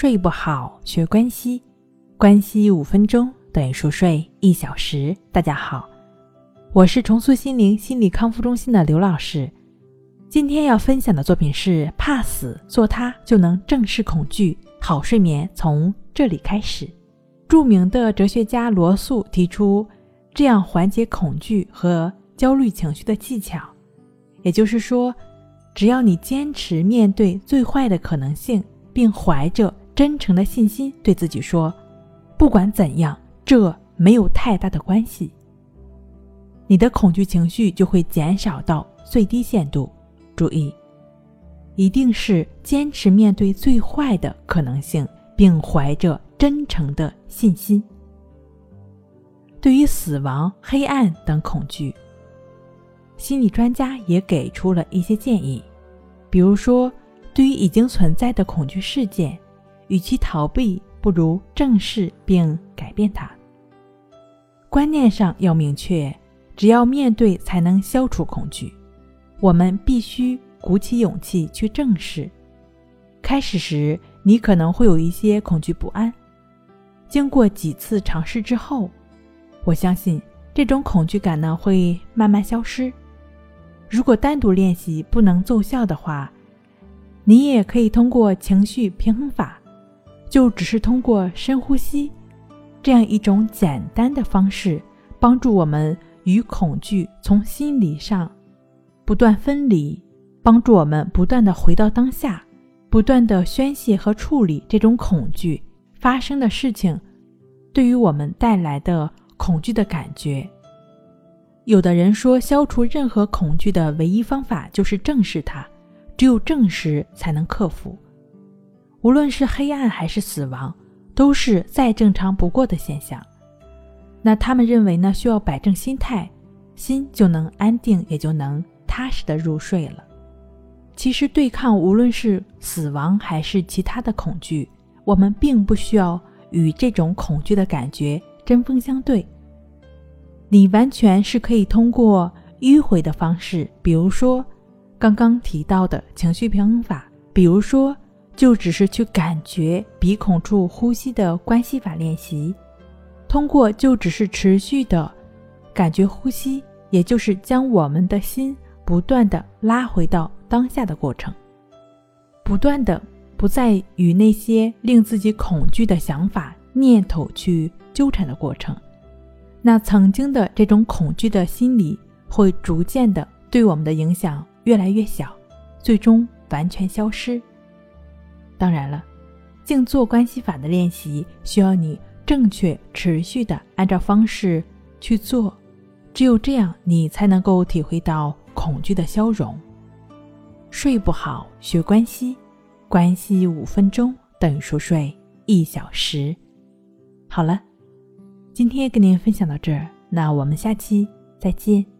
睡不好，学关西，关西五分钟等于熟睡一小时。大家好，我是重塑心灵心理康复中心的刘老师。今天要分享的作品是《怕死，做它就能正视恐惧，好睡眠从这里开始》。著名的哲学家罗素提出这样缓解恐惧和焦虑情绪的技巧，也就是说，只要你坚持面对最坏的可能性。并怀着真诚的信心对自己说：“不管怎样，这没有太大的关系。”你的恐惧情绪就会减少到最低限度。注意，一定是坚持面对最坏的可能性，并怀着真诚的信心。对于死亡、黑暗等恐惧，心理专家也给出了一些建议，比如说。对于已经存在的恐惧事件，与其逃避，不如正视并改变它。观念上要明确，只要面对才能消除恐惧。我们必须鼓起勇气去正视。开始时，你可能会有一些恐惧不安。经过几次尝试之后，我相信这种恐惧感呢会慢慢消失。如果单独练习不能奏效的话，你也可以通过情绪平衡法，就只是通过深呼吸，这样一种简单的方式，帮助我们与恐惧从心理上不断分离，帮助我们不断的回到当下，不断的宣泄和处理这种恐惧发生的事情对于我们带来的恐惧的感觉。有的人说，消除任何恐惧的唯一方法就是正视它。只有正视才能克服，无论是黑暗还是死亡，都是再正常不过的现象。那他们认为呢？需要摆正心态，心就能安定，也就能踏实的入睡了。其实对抗无论是死亡还是其他的恐惧，我们并不需要与这种恐惧的感觉针锋相对。你完全是可以通过迂回的方式，比如说。刚刚提到的情绪平衡法，比如说，就只是去感觉鼻孔处呼吸的关系法练习，通过就只是持续的感觉呼吸，也就是将我们的心不断的拉回到当下的过程，不断的不再与那些令自己恐惧的想法、念头去纠缠的过程，那曾经的这种恐惧的心理会逐渐的对我们的影响。越来越小，最终完全消失。当然了，静坐关系法的练习需要你正确、持续的按照方式去做，只有这样，你才能够体会到恐惧的消融。睡不好学关系，关系五分钟等于熟睡一小时。好了，今天跟您分享到这儿，那我们下期再见。